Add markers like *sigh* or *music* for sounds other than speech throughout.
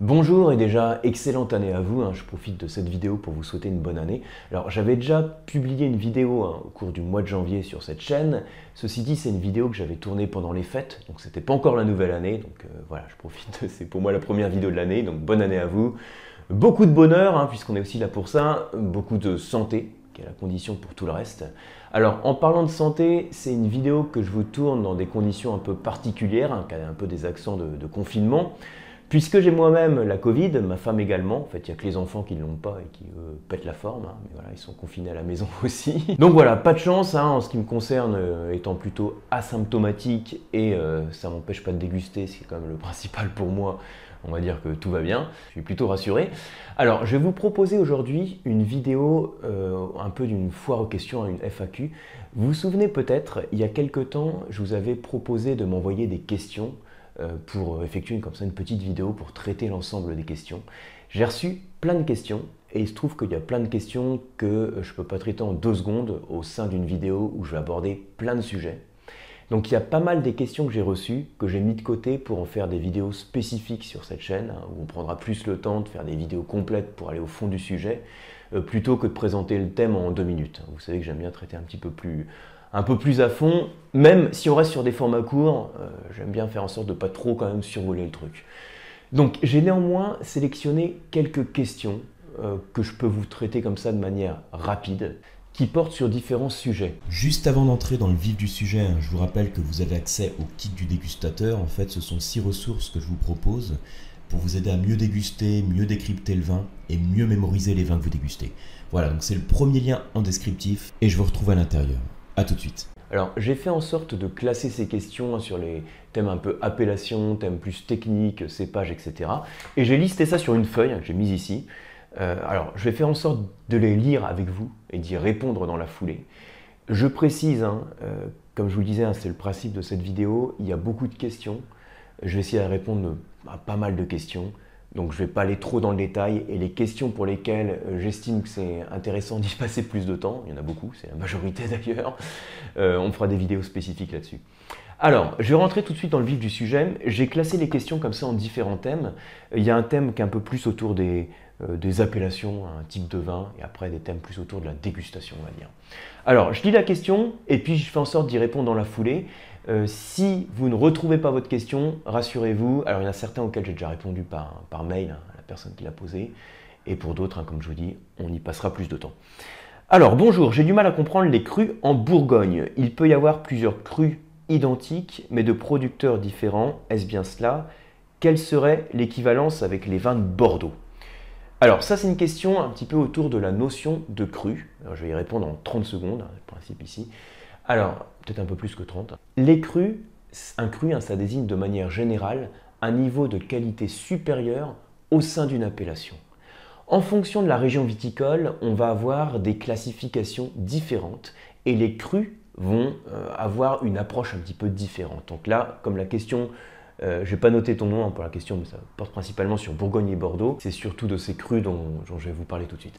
Bonjour et déjà excellente année à vous, hein. je profite de cette vidéo pour vous souhaiter une bonne année. Alors j'avais déjà publié une vidéo hein, au cours du mois de janvier sur cette chaîne, ceci dit c'est une vidéo que j'avais tournée pendant les fêtes, donc c'était pas encore la nouvelle année, donc euh, voilà je profite, *laughs* c'est pour moi la première vidéo de l'année, donc bonne année à vous. Beaucoup de bonheur, hein, puisqu'on est aussi là pour ça, beaucoup de santé, qui est la condition pour tout le reste. Alors en parlant de santé, c'est une vidéo que je vous tourne dans des conditions un peu particulières, qui a un peu des accents de confinement. Puisque j'ai moi-même la Covid, ma femme également, en fait il n'y a que les enfants qui ne l'ont pas et qui pètent la forme, hein, mais voilà, ils sont confinés à la maison *laughs* aussi. Donc voilà, pas de chance hein, en ce qui me concerne, euh, étant plutôt asymptomatique et euh, ça m'empêche pas de déguster, c'est quand même le *laughs* principal pour moi, on va dire que tout va bien, je suis plutôt rassuré. Alors je vais vous proposer aujourd'hui une vidéo euh, un peu d'une foire aux questions, une FAQ. Vous vous souvenez peut-être, il y a quelques temps, je vous avais proposé de m'envoyer des questions pour effectuer comme ça une petite vidéo pour traiter l'ensemble des questions. J'ai reçu plein de questions et il se trouve qu'il y a plein de questions que je ne peux pas traiter en deux secondes au sein d'une vidéo où je vais aborder plein de sujets. Donc il y a pas mal des questions que j'ai reçues, que j'ai mis de côté pour en faire des vidéos spécifiques sur cette chaîne, hein, où on prendra plus le temps de faire des vidéos complètes pour aller au fond du sujet, euh, plutôt que de présenter le thème en deux minutes. Vous savez que j'aime bien traiter un petit peu plus un peu plus à fond, même si on reste sur des formats courts, euh, j'aime bien faire en sorte de pas trop quand même survoler le truc. Donc j'ai néanmoins sélectionné quelques questions euh, que je peux vous traiter comme ça de manière rapide, qui portent sur différents sujets. Juste avant d'entrer dans le vif du sujet, hein, je vous rappelle que vous avez accès au kit du dégustateur. En fait, ce sont six ressources que je vous propose pour vous aider à mieux déguster, mieux décrypter le vin et mieux mémoriser les vins que vous dégustez. Voilà, donc c'est le premier lien en descriptif et je vous retrouve à l'intérieur tout de suite. Alors, j'ai fait en sorte de classer ces questions sur les thèmes un peu appellation, thèmes plus techniques, cépages, etc. Et j'ai listé ça sur une feuille que j'ai mise ici. Euh, alors, je vais faire en sorte de les lire avec vous et d'y répondre dans la foulée. Je précise, hein, euh, comme je vous le disais, hein, c'est le principe de cette vidéo, il y a beaucoup de questions. Je vais essayer de répondre à pas mal de questions. Donc je ne vais pas aller trop dans le détail et les questions pour lesquelles euh, j'estime que c'est intéressant *laughs* d'y passer plus de temps, il y en a beaucoup, c'est la majorité *laughs* d'ailleurs, euh, on fera des vidéos spécifiques là-dessus. Alors, je vais rentrer tout de suite dans le vif du sujet. J'ai classé les questions comme ça en différents thèmes. Il y a un thème qui est un peu plus autour des, euh, des appellations, un type de vin, et après des thèmes plus autour de la dégustation, on va dire. Alors, je lis la question et puis je fais en sorte d'y répondre dans la foulée. Euh, si vous ne retrouvez pas votre question, rassurez-vous. Alors, il y en a certains auxquels j'ai déjà répondu par, par mail hein, à la personne qui l'a posé. Et pour d'autres, hein, comme je vous dis, on y passera plus de temps. Alors, bonjour, j'ai du mal à comprendre les crus en Bourgogne. Il peut y avoir plusieurs crus identiques, mais de producteurs différents. Est-ce bien cela? Quelle serait l'équivalence avec les vins de Bordeaux? Alors ça c'est une question un petit peu autour de la notion de cru. je vais y répondre en 30 secondes, hein, le principe ici. Alors, peut-être un peu plus que 30. Les crus, un cru, ça désigne de manière générale un niveau de qualité supérieur au sein d'une appellation. En fonction de la région viticole, on va avoir des classifications différentes et les crus vont euh, avoir une approche un petit peu différente. Donc là, comme la question, euh, je n'ai pas noté ton nom hein, pour la question, mais ça porte principalement sur Bourgogne et Bordeaux, c'est surtout de ces crus dont je vais vous parler tout de suite.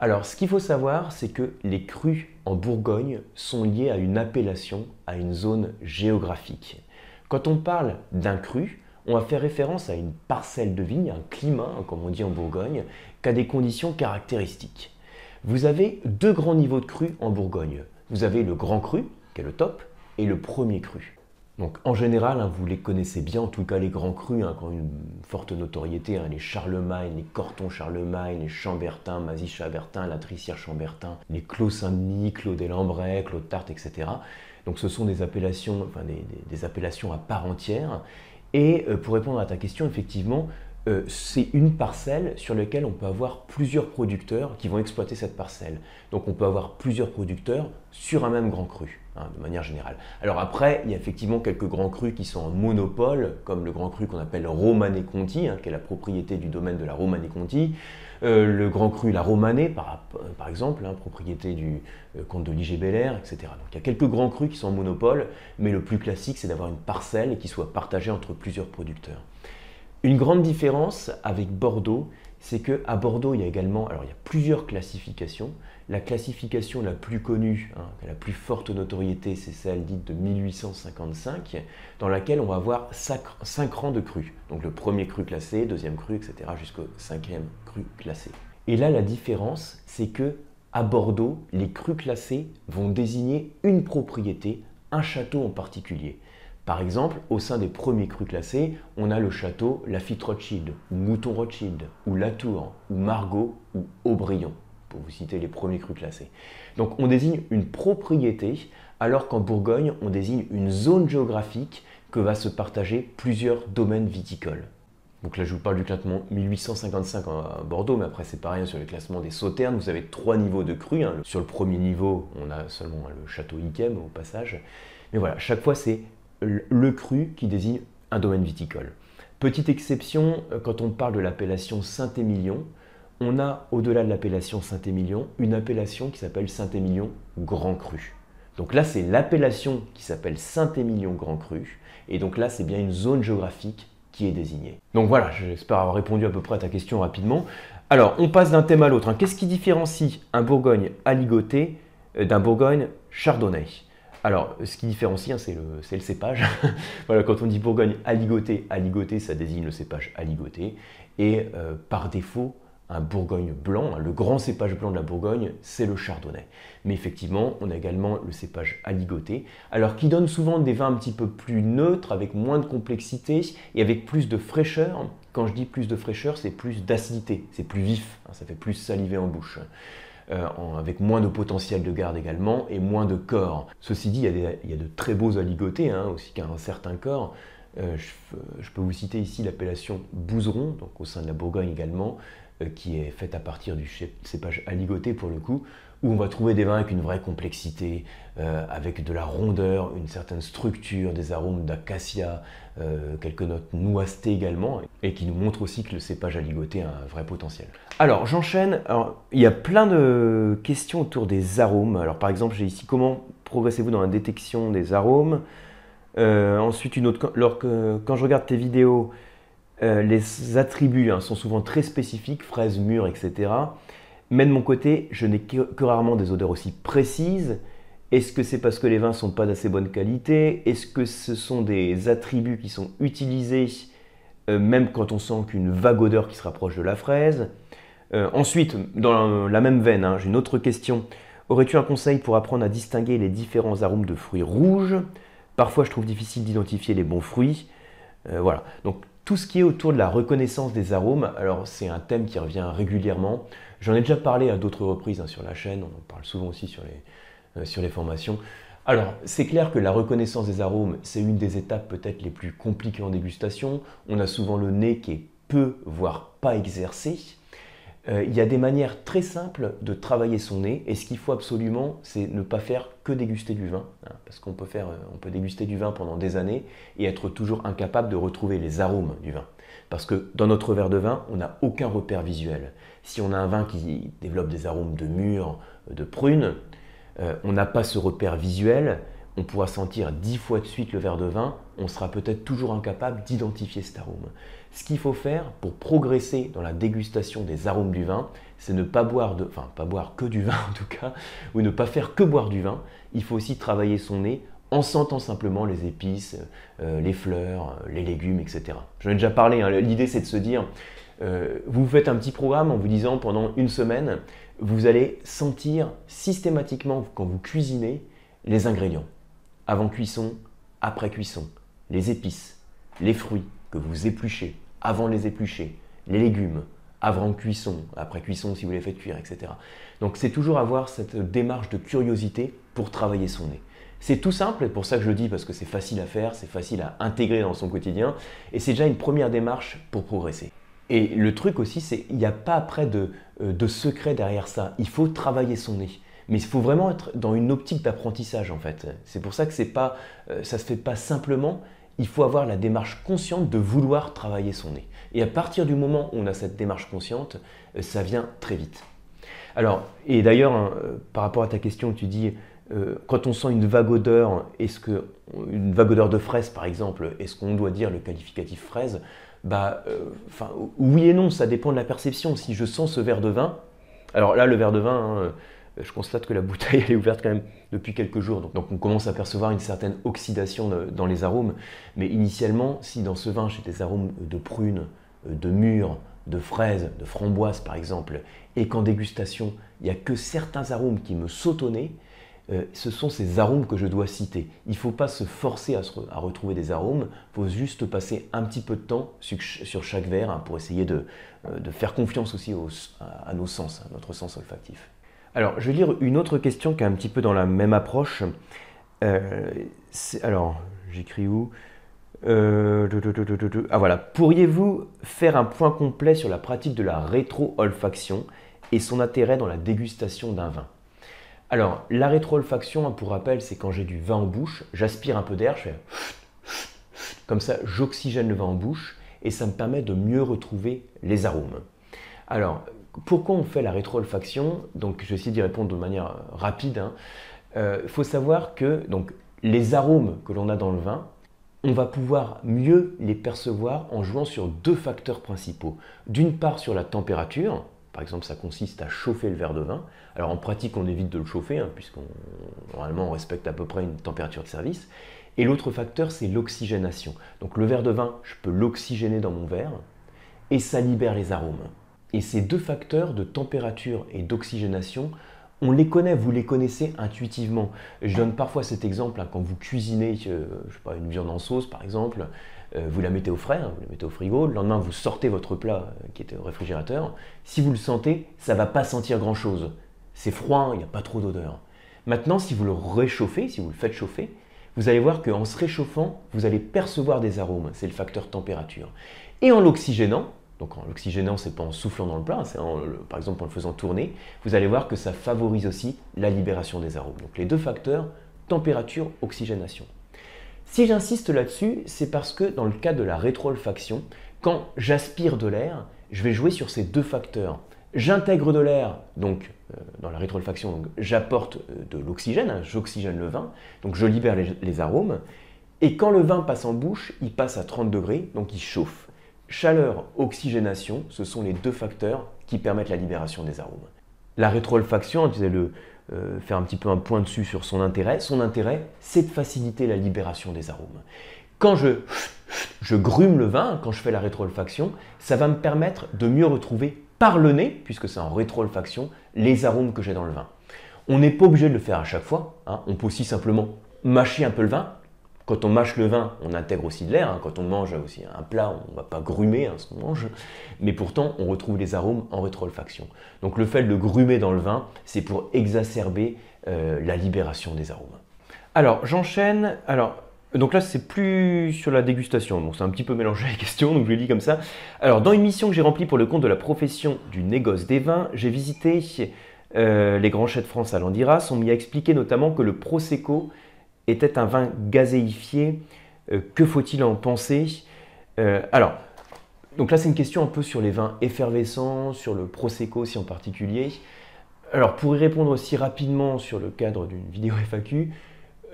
Alors, ce qu'il faut savoir, c'est que les crus en Bourgogne sont liés à une appellation, à une zone géographique. Quand on parle d'un cru, on va faire référence à une parcelle de vigne, un climat, hein, comme on dit en Bourgogne, qui a des conditions caractéristiques. Vous avez deux grands niveaux de cru en Bourgogne. Vous avez le grand cru, qui est le top, et le premier cru. Donc en général, hein, vous les connaissez bien, en tout cas les grands crus, hein, qui ont une forte notoriété, hein, les Charlemagne, les Corton Charlemagne, les Chambertin, Mazy Chambertin, la Trissière Chambertin, les Clos Saint-Denis, Clos des Lambrais, Clos de Tarte, etc. Donc ce sont des appellations, des, appellations à part entière. Et euh, pour répondre à ta question, effectivement, euh, c'est une parcelle sur laquelle on peut avoir plusieurs producteurs qui vont exploiter cette parcelle. Donc on peut avoir plusieurs producteurs sur un même grand cru. Hein, de manière générale. Alors après, il y a effectivement quelques grands crus qui sont en monopole, comme le grand cru qu'on appelle Romanée Conti, hein, qui est la propriété du domaine de la Romanée Conti, euh, le grand cru La Romanée, par, exemple, hein, propriété du euh, comte de Ligé Belair, etc. Donc il y a quelques grands crus qui sont en monopole, mais le plus classique, c'est d'avoir une parcelle qui soit partagée entre plusieurs producteurs. Une grande différence avec Bordeaux, c'est qu'à Bordeaux, il y a également, alors il y a plusieurs classifications. La classification la plus connue, hein, la plus forte notoriété, c'est celle dite de 1855, dans laquelle on va avoir cinq, rangs de crues. Donc le premier cru classé, deuxième cru, etc., jusqu'au cinquième cru classé. Et là, la différence, c'est que à Bordeaux, les crus classés vont désigner une propriété, un château en particulier. Par exemple, au sein des premiers crus classés, on a le château Lafitte Rothschild, ou Mouton Rothschild, ou Latour, ou Margot, ou Aubryon, pour vous citer les premiers crus classés. Donc on désigne une propriété, alors qu'en Bourgogne, on désigne une zone géographique que va se partager plusieurs domaines viticoles. Donc là, je vous parle du classement 1855 à Bordeaux, mais après c'est pareil sur le classement des sauternes. Vous avez trois niveaux de crus. Hein. Sur le premier niveau, on a seulement le château Iquem au passage. Mais voilà, chaque fois c'est le cru qui désigne un domaine viticole. Petite exception, euh, quand on parle de l'appellation Saint-Émilion, on a au-delà de l'appellation Saint-Émilion une appellation qui s'appelle Saint-Émilion Grand Cru. Donc là, c'est l'appellation qui s'appelle Saint-Émilion Grand Cru. Et donc là, c'est bien une zone géographique qui est désignée. Donc voilà, j'espère avoir répondu à peu près à ta question rapidement. Alors, on passe d'un thème à l'autre. Hein. Qu'est-ce qui différencie un Bourgogne aligoté euh, d'un Bourgogne chardonnay? Alors, ce qui différencie, hein, c'est le, cépage. *laughs* voilà, quand on dit Bourgogne aligoté, aligoté, ça désigne le cépage aligoté. Et euh, par défaut, un Bourgogne blanc, hein, le grand cépage blanc de la Bourgogne, c'est le chardonnay. Mais effectivement, on a également le cépage aligoté, alors qui donne souvent des vins un petit peu plus neutres, avec moins de complexité et avec plus de fraîcheur. Quand je dis plus de fraîcheur, c'est plus d'acidité, c'est plus vif, hein, ça fait plus saliver en bouche. Euh, avec moins de potentiel de garde également et moins de corps. Ceci dit, il y a, de très beaux aligotés, hein, aussi qu'un certain corps. Euh, je, peux vous citer ici l'appellation Bouzeron, donc au sein de la Bourgogne également, euh, qui est faite à partir du cépage aligoté pour le coup, où on va trouver des vins avec une vraie complexité, euh, avec de la rondeur, une certaine structure, des arômes d'acacia, euh, quelques notes noissetées également, et qui nous montrent aussi que le cépage aligoté a un vrai potentiel. Alors j'enchaîne, il y a plein de questions autour des arômes. Alors par exemple, j'ai ici comment progressez-vous dans la détection des arômes? Euh, Ensuite, une autre, quand je regarde tes vidéos, les attributs hein, sont souvent très spécifiques, fraises, mûres, etc. Mais de mon côté, je n'ai que, rarement des odeurs aussi précises. Est-ce que c'est parce que les vins sont pas d'assez bonne qualité? Est-ce que ce sont des attributs qui sont utilisés euh, même quand on sent qu'une vague odeur qui se rapproche de la fraise? Euh, Ensuite, dans la même veine, hein, j'ai une autre question. Aurais-tu un conseil pour apprendre à distinguer les différents arômes de fruits rouges? Parfois, je trouve difficile d'identifier les bons fruits. Euh, voilà. Donc, tout ce qui est autour de la reconnaissance des arômes, alors c'est un thème qui revient régulièrement. J'en ai déjà parlé à d'autres reprises hein, sur la chaîne, on en parle souvent aussi sur les, euh, sur les formations. Alors, c'est clair que la reconnaissance des arômes, c'est une des étapes peut-être les plus compliquées en dégustation. On a souvent le nez qui est peu, voire pas exercé. Euh, il y a des manières très simples de travailler son nez et ce qu'il faut absolument, c'est ne pas faire que déguster du vin, hein, parce qu'on euh, peut déguster du vin pendant des années et être toujours incapable de retrouver les arômes du vin. Parce que dans notre verre de vin, on n'a aucun repère visuel. Si on a un vin qui développe des arômes de mûre, de prune, euh, on n'a pas ce repère visuel, on pourra sentir dix fois de suite le verre de vin, on sera peut-être toujours incapable d'identifier cet arôme. Ce qu'il faut faire pour progresser dans la dégustation des arômes du vin, c'est ne pas boire, de, enfin pas boire que du vin *laughs* en tout cas, ou ne pas faire que boire du vin. Il faut aussi travailler son nez en sentant simplement les épices, euh, les fleurs, les légumes, etc. J'en ai déjà parlé, hein. l'idée c'est de se dire, euh, vous faites un petit programme en vous disant pendant une semaine, vous allez sentir systématiquement quand vous cuisinez les ingrédients. Avant cuisson, après cuisson, les épices, les fruits, que vous épluchez, avant les éplucher, les légumes, avant cuisson, après cuisson si vous les faites cuire, etc. Donc c'est toujours avoir cette démarche de curiosité pour travailler son nez. C'est tout simple, et pour ça que je le dis, parce que c'est facile à faire, c'est facile à intégrer dans son quotidien, et c'est déjà une première démarche pour progresser. Et le truc aussi, c'est qu'il n'y a pas après de, euh, de secret derrière ça. Il faut travailler son nez. Mais il faut vraiment être dans une optique d'apprentissage en fait. C'est pour ça que c'est pas, euh, ça se fait pas simplement, il faut avoir la démarche consciente de vouloir travailler son nez. Et à partir du moment où on a cette démarche consciente, euh, ça vient très vite. Alors, et d'ailleurs, hein, euh, par rapport à ta question, tu dis, quand on sent une vague odeur, est-ce que une vague odeur de fraise par exemple, est-ce qu'on doit dire le qualificatif fraise? Bah, oui et non, ça dépend de la perception. Si je sens ce verre de vin, alors là, le verre de vin, hein, je constate que la *laughs* bouteille est ouverte quand même depuis quelques jours. Donc, on commence à percevoir une certaine oxydation dans les arômes. Mais initialement, si dans ce vin j'ai des arômes de prune, de mûre, de fraises, de framboises par exemple, et qu'en dégustation, il n'y a que certains arômes qui me sautent au nez, euh, ce sont ces arômes que je dois citer. Il ne faut pas se forcer à, retrouver des arômes, il faut juste passer un petit peu de temps sur, chaque verre hein, pour essayer de, euh, faire confiance aussi à, nos sens, à notre sens olfactif. Alors, je vais lire une autre question qui est un petit peu dans la même approche. Euh, alors, j'écris où? Euh, Ah voilà. Pourriez-vous faire un point complet sur la pratique de la rétro-olfaction et son intérêt dans la dégustation d'un vin? Alors, la rétro-olfaction, hein, pour rappel, c'est quand j'ai du vin en bouche, j'aspire un peu d'air, je fais *sniffs* comme ça, j'oxygène le vin en bouche et ça me permet de mieux retrouver les arômes. Alors, pourquoi on fait la rétro-olfaction? Donc, je vais essayer d'y répondre de manière rapide. Il hein. euh, faut savoir que donc, les arômes que l'on a dans le vin, on va pouvoir mieux les percevoir en jouant sur deux facteurs principaux. D'une part sur la température, par exemple ça consiste à chauffer le verre de vin. Alors en pratique on évite de le chauffer, hein, puisqu'on normalement on respecte à peu près une température de service. Et l'autre facteur c'est l'oxygénation. Donc le verre de vin, je peux l'oxygéner dans mon verre et ça libère les arômes. Et ces deux facteurs de température et d'oxygénation on les connaît, vous les connaissez intuitivement. Je donne parfois cet exemple hein, quand vous cuisinez euh, je sais pas, une viande en sauce par exemple, euh, vous la mettez au frais, hein, vous la mettez au frigo, le lendemain vous sortez votre plat euh, qui était au réfrigérateur. Si vous le sentez, ça va pas sentir grand chose. C'est froid, il n'y a pas trop d'odeur. Maintenant, si vous le réchauffez, si vous le faites chauffer, vous allez voir qu'en se réchauffant, vous allez percevoir des arômes, c'est le facteur température. Et en l'oxygénant, donc en l'oxygénant, c'est pas en soufflant dans le plat, c'est par exemple en le faisant tourner, vous allez voir que ça favorise aussi la libération des arômes. Donc les deux facteurs, température, oxygénation. Si j'insiste là-dessus, c'est parce que dans le cas de la rétroolfaction, quand j'aspire de l'air, je vais jouer sur ces deux facteurs. J'intègre de l'air, donc euh, dans la rétroolfaction, j'apporte euh, de l'oxygène, hein, j'oxygène le vin, donc je libère les arômes. Et quand le vin passe en bouche, il passe à 30 degrés, donc il chauffe. Chaleur, oxygénation, ce sont les deux facteurs qui permettent la libération des arômes. La rétroolfaction, tu le euh, faire un petit peu un point dessus sur son intérêt. Son intérêt, c'est de faciliter la libération des arômes. Quand je, grume le vin, quand je fais la rétroolfaction, ça va me permettre de mieux retrouver par le nez, puisque c'est en rétroolfaction, les arômes que j'ai dans le vin. On n'est pas obligé de le faire à chaque fois. Hein. On peut aussi simplement mâcher un peu le vin, quand on mâche le vin, on intègre aussi de l'air. Hein. Quand on mange aussi un plat, on ne va pas grumer hein, ce qu'on mange. Mais pourtant, on retrouve les arômes en rétroolfaction. Donc le fait de le grumer dans le vin, c'est pour exacerber euh, la libération des arômes. Alors, j'enchaîne. Alors, donc là, c'est plus sur la dégustation. Bon, c'est un petit peu mélangé les questions, donc je le dis comme ça. Alors, dans une mission que j'ai remplie pour le compte de la profession du négoce des vins, j'ai visité euh, les grands chefs de France à Landiras. On m'y a expliqué notamment que le Prosecco était un vin gazéifié. Euh, que faut-il en penser? Euh, Alors, donc là c'est une question un peu sur les vins effervescents, sur le Prosecco aussi en particulier. Alors pour y répondre aussi rapidement sur le cadre d'une vidéo *laughs* FAQ,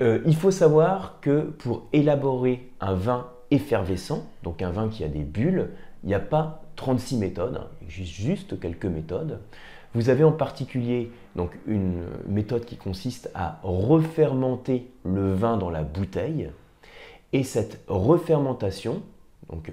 euh, il faut savoir que pour élaborer un vin effervescent, donc un vin qui a des bulles, il n'y a pas 36 méthodes, hein. il juste quelques méthodes. Vous avez en particulier donc une méthode qui consiste à refermenter le vin dans la bouteille et cette refermentation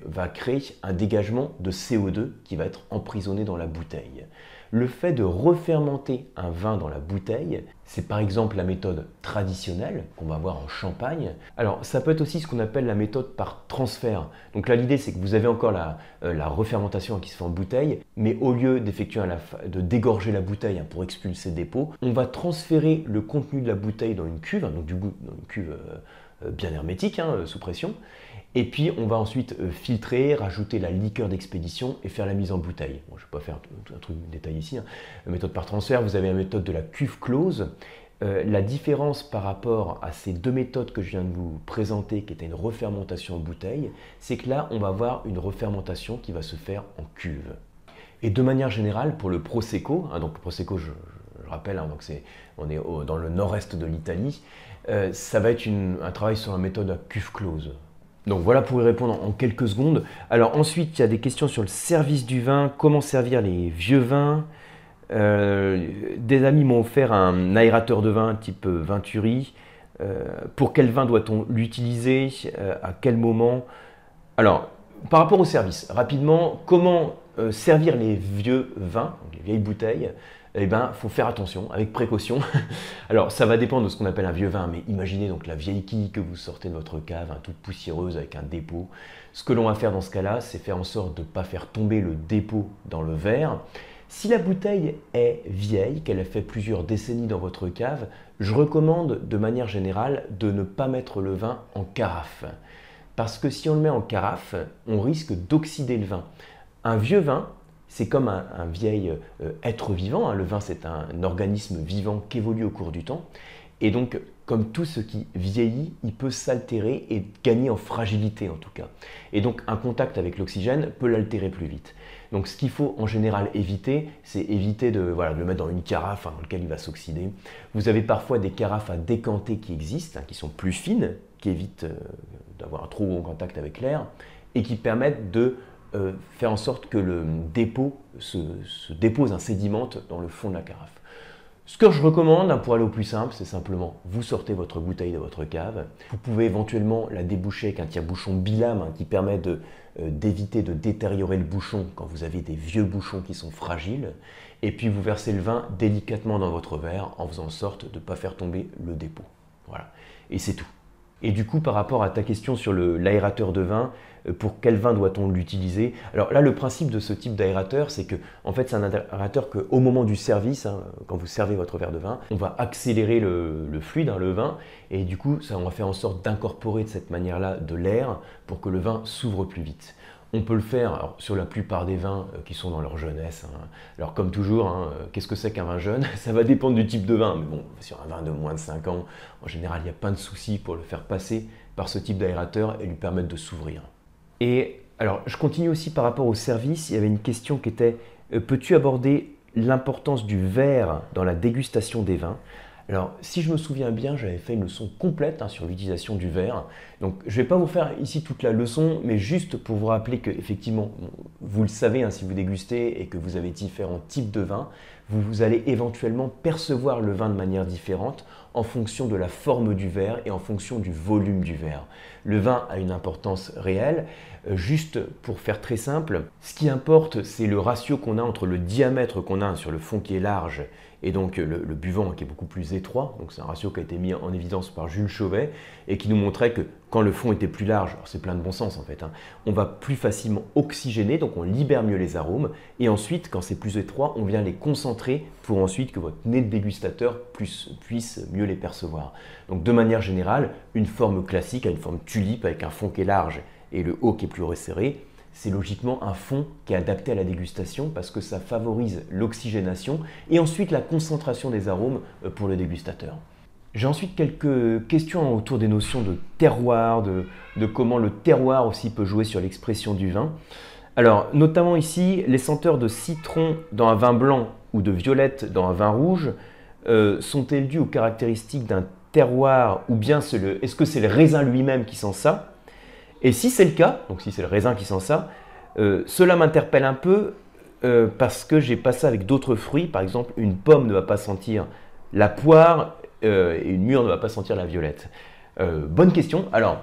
va créer un dégagement de CO2 qui va être emprisonné dans la bouteille. Le fait de refermenter un vin dans la bouteille, c'est par exemple la méthode traditionnelle qu'on va voir en champagne. Alors ça peut être aussi ce qu'on appelle la méthode par transfert. Donc là l'idée c'est que vous avez encore la, euh, refermentation qui se fait en bouteille, mais au lieu d'effectuer de dégorger la bouteille hein, pour expulser des pots, on va transférer le contenu de la bouteille dans une cuve, hein, donc du coup dans une cuve euh, bien hermétique, hein, sous pression. Et puis on va ensuite euh, filtrer, rajouter la liqueur d'expédition et faire la mise en bouteille. je ne vais pas faire un truc détaillé ici. Hein. Méthode par transfert, vous avez la méthode de la cuve close. Euh, la différence par rapport à ces deux méthodes que je viens de vous présenter, qui était une refermentation en bouteille, c'est que là, on va avoir une refermentation qui va se faire en cuve. Et de manière générale, pour le Prosecco, hein, donc le Prosecco, je, rappelle, hein, donc on est dans le nord-est de l'Italie, euh, ça va être un travail sur la méthode à cuve close Donc voilà pour y répondre en quelques secondes. Alors ensuite, il y a des questions sur le service du vin, comment servir les vieux vins. Euh, des amis m'ont offert un aérateur de vin type Venturi. Euh, pour quel vin doit-on l'utiliser À quel moment? Alors, par rapport au service, rapidement, comment servir les vieux vins, les vieilles bouteilles? Eh ben, faut faire attention, avec précaution. *laughs* Alors, ça va dépendre de ce qu'on appelle un vieux vin, mais imaginez donc la vieille quille que vous sortez de votre cave, toute poussiéreuse avec un dépôt. Ce que l'on va faire dans ce cas-là, c'est faire en sorte de ne pas faire tomber le dépôt dans le verre. Si la bouteille est vieille, qu'elle a fait plusieurs décennies dans votre cave, je recommande de manière générale de ne pas mettre le vin en carafe. Parce que si on le met en carafe, on risque d'oxyder le vin. Un vieux vin, c'est comme un, vieil euh, être vivant. Hein. Le vin, c'est un, organisme vivant qui évolue au cours du temps. Et donc, comme tout ce qui vieillit, il peut s'altérer et gagner en fragilité en tout cas. Et donc, un contact avec l'oxygène peut l'altérer plus vite. Donc, ce qu'il faut en général éviter, c'est éviter de, le mettre dans une carafe hein, dans laquelle il va s'oxyder. Vous avez parfois des carafes à décanter qui existent, hein, qui sont plus fines, qui évitent euh, d'avoir un trop gros contact avec l'air et qui permettent de euh, faire en sorte que le dépôt se, dépose, un sédimente dans le fond de la carafe. Ce que je recommande, hein, pour aller au plus simple, c'est simplement vous sortez votre bouteille de votre cave. Vous pouvez éventuellement la déboucher avec un tire-bouchon bilame hein, qui permet euh, d'éviter de, détériorer le bouchon quand vous avez des vieux bouchons qui sont fragiles. Et puis vous versez le vin délicatement dans votre verre en faisant en sorte de ne pas faire tomber le dépôt. Voilà. Et c'est tout. Et du coup, par rapport à ta question sur l'aérateur de vin, euh, pour quel vin doit-on l'utiliser? Alors là, le principe de ce type d'aérateur, c'est que en fait, c'est un aérateur qu'au moment du service, hein, quand vous servez votre verre de vin, on va accélérer le, fluide, hein, le vin, et du coup, ça, on va faire en sorte d'incorporer de cette manière-là de l'air pour que le vin s'ouvre plus vite. On peut le faire sur la plupart des vins euh, qui sont dans leur jeunesse. Hein. Alors comme toujours, euh, qu'est-ce que c'est qu'un vin jeune? *laughs* Ça va dépendre du type de vin. Mais bon, sur un vin de moins de 5 ans, en général, il n'y a pas de souci pour le faire passer par ce type d'aérateur et lui permettre de s'ouvrir. Et alors, je continue aussi par rapport au service. Il y avait une question qui était, euh, peux-tu aborder l'importance du verre dans la dégustation des vins? Alors, si je me souviens bien, j'avais fait une leçon complète hein, sur l'utilisation du verre. Donc, je ne vais pas vous faire ici toute la leçon, mais juste pour vous rappeler que, effectivement, vous le savez, hein, si vous dégustez et que vous avez différents types de vins, vous, allez éventuellement percevoir le vin de manière différente en fonction de la forme du verre et en fonction du volume du verre. Le vin a une importance réelle. Euh, juste pour faire très simple, ce qui importe, c'est le ratio qu'on a entre le diamètre qu'on a sur le fond qui est large et donc le, buvant qui est beaucoup plus étroit. Donc c'est un ratio qui a été mis en évidence par Jules Chauvet et qui nous montrait que quand le fond était plus large, c'est plein de bon sens en fait, hein, on va plus facilement oxygéner, donc on libère mieux les arômes. Et ensuite, quand c'est plus étroit, on vient les concentrer pour ensuite que votre nez de dégustateur puisse mieux les percevoir. Donc de manière générale, une forme classique a une forme tulipe avec un fond qui est large et le haut qui est plus resserré c'est logiquement un fond qui est adapté à la dégustation parce que ça favorise l'oxygénation et ensuite la concentration des arômes euh, pour le dégustateur. J'ai ensuite quelques questions autour des notions de terroir, de, comment le terroir aussi peut jouer sur l'expression du vin. Alors, notamment ici, les senteurs de citron dans un vin blanc ou de violette dans un vin rouge euh, sont-elles dues aux caractéristiques d'un terroir ou bien est-ce que c'est le raisin lui-même qui sent ça? Et si c'est le cas, donc si c'est le raisin qui sent ça, euh, cela m'interpelle un peu euh, parce que j'ai passé avec d'autres fruits. Par exemple, une pomme ne va pas sentir la poire euh, et une mûre ne va pas sentir la violette. bonne question. Alors,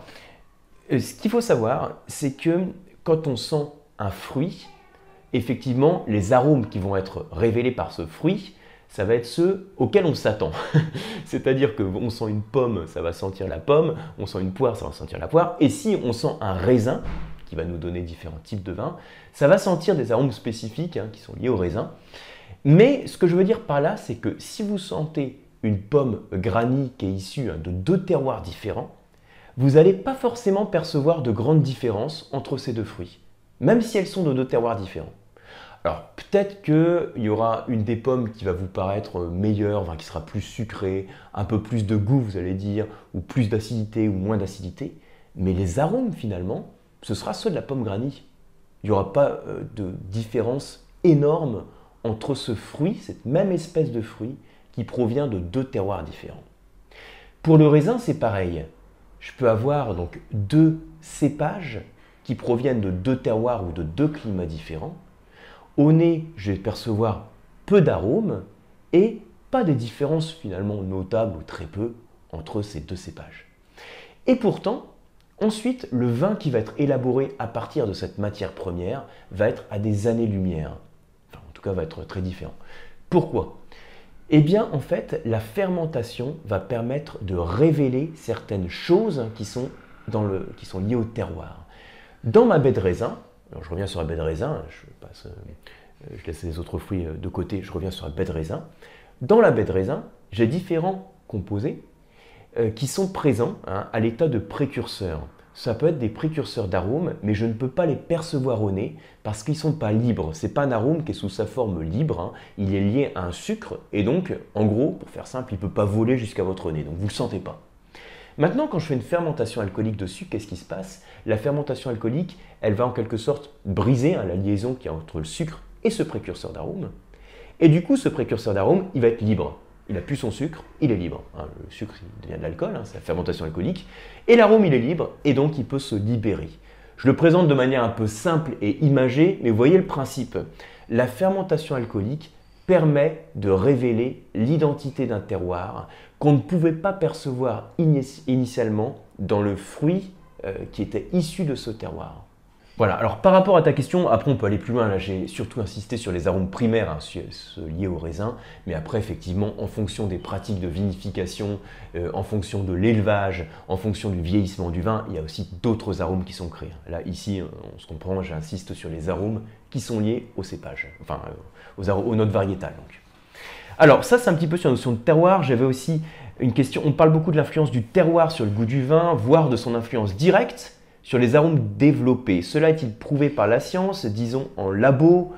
ce qu'il faut savoir, c'est que quand on sent un fruit, effectivement, les arômes qui vont être révélés par ce fruit ça va être ceux auxquels on s'attend. *laughs* C'est-à-dire que on sent une pomme, ça va sentir la pomme, on sent une poire, ça va sentir la poire, et si on sent un raisin, qui va nous donner différents types de vins, ça va sentir des arômes spécifiques hein, qui sont liés au raisin. Mais ce que je veux dire par là, c'est que si vous sentez une pomme granny qui est issue hein, de deux terroirs différents, vous n'allez pas forcément percevoir de grandes différences entre ces deux fruits, même si elles sont de deux terroirs différents. Alors peut-être qu'il y aura une des pommes qui va vous paraître meilleure, qui sera plus sucrée, un peu plus de goût, vous allez dire, ou plus d'acidité ou moins d'acidité. Mais les arômes finalement, ce sera ceux de la pomme granny. Il n'y aura pas euh, de différence énorme entre ce fruit, cette même espèce de fruit, qui provient de deux terroirs différents. Pour le raisin, c'est pareil. je peux avoir donc deux cépages qui proviennent de deux terroirs ou de deux climats différents. Au nez, je vais percevoir peu d'arômes et pas de différence finalement notable ou très peu entre ces deux cépages. Et pourtant, ensuite, le vin qui va être élaboré à partir de cette matière première va être à des années-lumière. Enfin, en tout cas, va être très différent. Pourquoi? Eh bien, en fait, la fermentation va permettre de révéler certaines choses qui sont, qui sont liées au terroir. Dans ma baie de raisin, je reviens sur la baie de raisin, euh, je laisse les autres fruits euh, de côté, je reviens sur la baie de raisin. Dans la baie de raisin, j'ai différents composés euh, qui sont présents hein, à l'état de précurseurs. Ça peut être des précurseurs d'arômes, mais je ne peux pas les percevoir au nez parce qu'ils ne sont pas libres. Ce n'est pas un arôme qui est sous sa forme libre, hein. il est lié à un sucre, et donc, en gros, pour faire simple, il ne peut pas voler jusqu'à votre nez, donc vous ne le sentez pas. Maintenant, quand je fais une fermentation alcoolique dessus, qu'est-ce qui se passe? La fermentation alcoolique, elle va en quelque sorte briser hein, la liaison qui y a entre le sucre et ce précurseur d'arôme. Et du coup, ce précurseur d'arôme, il va être libre il a plus son sucre, il est libre. Hein, le sucre, il devient de l'alcool, hein, c'est la fermentation alcoolique. Et l'arôme, il est libre, et donc il peut se libérer. Je le présente de manière un peu simple et imagée, mais vous voyez le principe. La fermentation alcoolique permet de révéler l'identité d'un terroir qu'on ne pouvait pas percevoir initialement dans le fruit euh, qui était issu de ce terroir. Voilà, alors par rapport à ta question, après on peut aller plus loin, là j'ai surtout insisté sur les arômes primaires hein, liés au raisin, mais après effectivement en fonction des pratiques de vinification, euh, en fonction de l'élevage, en fonction du vieillissement du vin, il y a aussi d'autres arômes qui sont créés. Là ici, on se comprend, j'insiste sur les arômes qui sont liés au cépage, enfin euh, aux, aux, notes variétales. Donc. Alors ça c'est un petit peu sur la notion de terroir, j'avais aussi une question, on parle beaucoup de l'influence du terroir sur le goût du vin, voire de son influence directe sur les arômes développés. Cela est-il prouvé par la science, disons en labo?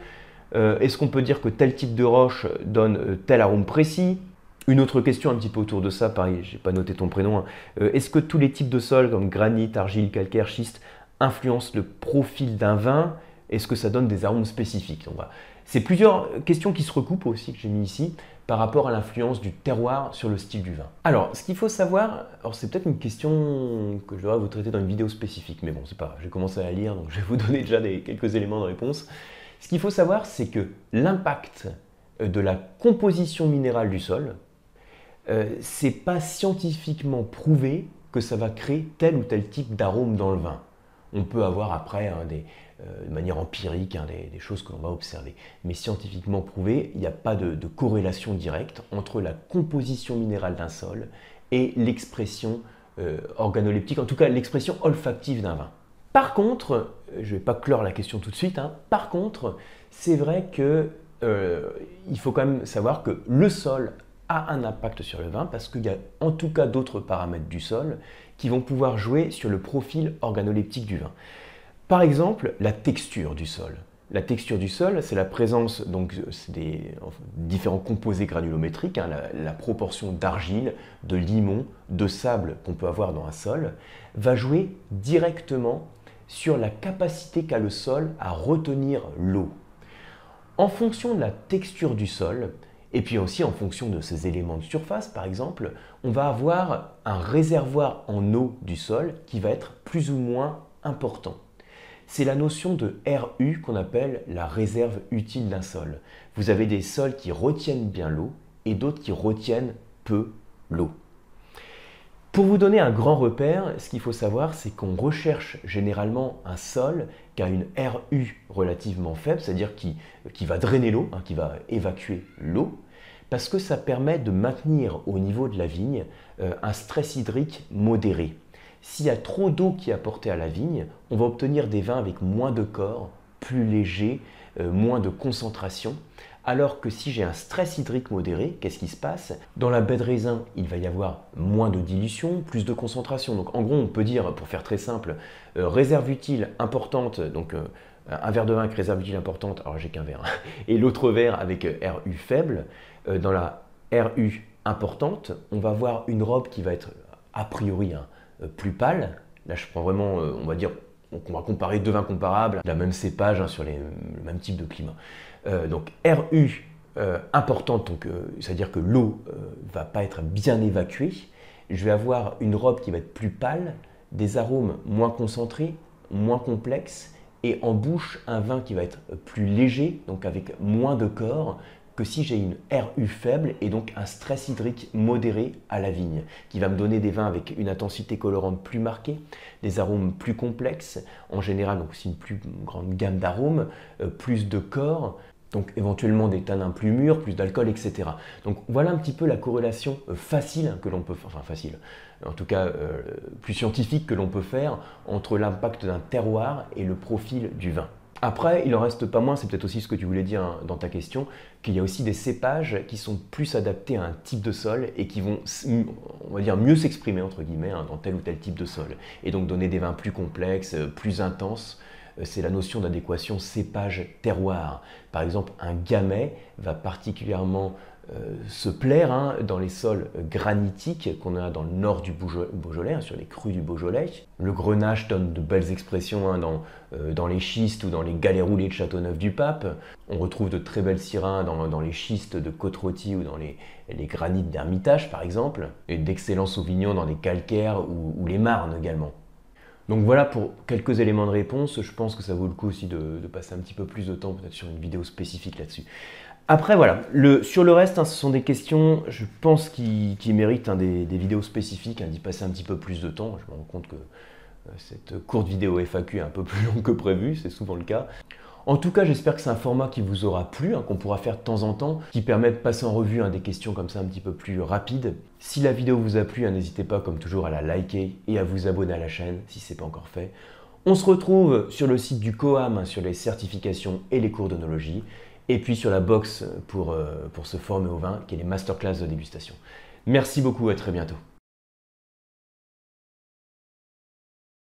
Euh, Est-ce qu'on peut dire que tel type de roche donne euh, tel arôme précis? Une autre question un petit peu autour de ça, pareil, j'ai pas noté ton prénom. Hein. Est-ce que tous les types de sols comme granit, argile, calcaire, schiste influencent le profil d'un vin? Est-ce que ça donne des arômes spécifiques C'est plusieurs questions qui se recoupent aussi que j'ai mis ici par rapport à l'influence du terroir sur le style du vin. Alors, ce qu'il faut savoir, c'est peut-être une question que je devrais vous traiter dans une vidéo spécifique, mais bon, c'est pas, j'ai commencé à la lire, donc je vais vous donner déjà quelques éléments de réponse. Ce qu'il faut savoir, c'est que l'impact euh, de la composition minérale du sol, euh, c'est pas scientifiquement prouvé que ça va créer tel ou tel type d'arôme dans le vin. On peut avoir après hein, des, de manière empirique hein, des, choses que l'on va observer. Mais scientifiquement prouvé, il n'y a pas de, corrélation directe entre la composition minérale d'un sol et l'expression euh, organoleptique, en tout cas l'expression olfactive d'un vin. Par contre, euh, je ne vais pas clore la question tout de suite, hein, par contre, c'est vrai qu'il faut quand même savoir que le sol a un impact sur le vin parce qu'il y a en tout cas d'autres paramètres du sol qui vont pouvoir jouer sur le profil organoleptique du vin. Par exemple, la texture du sol. La texture du sol, c'est la présence donc des différents composés granulométriques, hein, la, proportion d'argile, de limon, de sable qu'on peut avoir dans un sol, va jouer directement sur la capacité qu'a le sol à retenir l'eau. En fonction de la texture du sol, et puis aussi en fonction de ses éléments de surface, par exemple, on va avoir un réservoir en eau du sol qui va être plus ou moins important c'est la notion de RU qu'on appelle la réserve utile d'un sol. Vous avez des sols qui retiennent bien l'eau et d'autres qui retiennent peu l'eau. Pour vous donner un grand repère, ce qu'il faut savoir, c'est qu'on recherche généralement un sol qui a une RU relativement faible, c'est-à-dire qui, va drainer l'eau, hein, qui va évacuer l'eau, parce que ça permet de maintenir au niveau de la vigne euh, un stress hydrique modéré. S'il y a trop d'eau qui est apportée à la vigne, on va obtenir des vins avec moins de corps, plus légers, euh, moins de concentration. Alors que si j'ai un stress hydrique modéré, qu'est-ce qui se passe? Dans la baie de raisin, il va y avoir moins de dilution, plus de concentration. Donc en gros, on peut dire, pour faire très simple, euh, réserve utile importante, donc euh, un verre de vin avec réserve utile importante, alors j'ai qu'un verre, hein, et l'autre verre avec RU faible. dans la RU importante, on va avoir une robe qui va être a priori plus pâle. Là, je prends vraiment, euh, on va dire, on va comparer deux vins comparables, la même cépage hein, sur les, le même type de climat. Euh, donc RU importante, c'est-à-dire que l'eau va pas être bien évacuée. je vais avoir une robe qui va être plus pâle, des arômes moins concentrés, moins complexes, et en bouche un vin qui va être plus léger, donc avec moins de corps, si j'ai une RU faible et donc un stress hydrique modéré à la vigne, qui va me donner des vins avec une intensité colorante plus marquée, des arômes plus complexes, en général donc aussi une plus grande gamme d'arômes, euh, plus de corps, donc éventuellement des tanins plus mûrs, plus d'alcool, etc. Donc voilà un petit peu la corrélation euh, facile que l'on peut, enfin facile, en tout cas euh, plus scientifique que l'on peut faire entre l'impact d'un terroir et le profil du vin. Après, il en reste pas moins, c'est peut-être aussi ce que tu voulais dire hein, dans ta question, qu'il y a aussi des cépages qui sont plus adaptés à un type de sol et qui vont, on va dire, mieux s'exprimer entre guillemets hein, dans tel ou tel type de sol, et donc donner des vins plus complexes, euh, plus intenses. Euh, c'est la notion d'adéquation cépage-terroir. Par exemple, un gamay va particulièrement se plaire hein, dans les sols granitiques qu'on a dans le nord du Beaujolais, hein, sur les crues du Beaujolais. Le grenache donne de belles expressions hein, euh, dans, les schistes ou dans les galets roulés de Châteauneuf-du-Pape. On retrouve de très belles syrins dans, les schistes de côte ou dans les, granites d'Hermitage par exemple, et d'excellents sauvignons dans les calcaires ou, les marnes également. Donc voilà pour quelques éléments de réponse. Je pense que ça vaut le coup aussi de, de passer un petit peu plus de temps peut-être sur une vidéo spécifique là-dessus. Après, voilà, sur le reste, hein, ce sont des questions, je pense, qui, méritent hein, des, vidéos spécifiques, hein, d'y passer un petit peu plus de temps. Je me rends compte que euh, cette courte vidéo FAQ est un peu *laughs* plus longue que prévu, c'est souvent le cas. En tout cas, j'espère que c'est un format qui vous aura plu, qu'on pourra faire de temps en temps, qui permet de passer en revue des questions comme ça un petit peu plus rapides. Si la vidéo vous a plu, n'hésitez pas comme toujours à la liker et à vous abonner à la chaîne si ce n'est pas encore fait. On se retrouve sur le site du COAM sur les certifications et les cours d'onologie et puis sur la box pour, euh, se former au vin, qui est les masterclass de dégustation. Merci beaucoup, à très bientôt.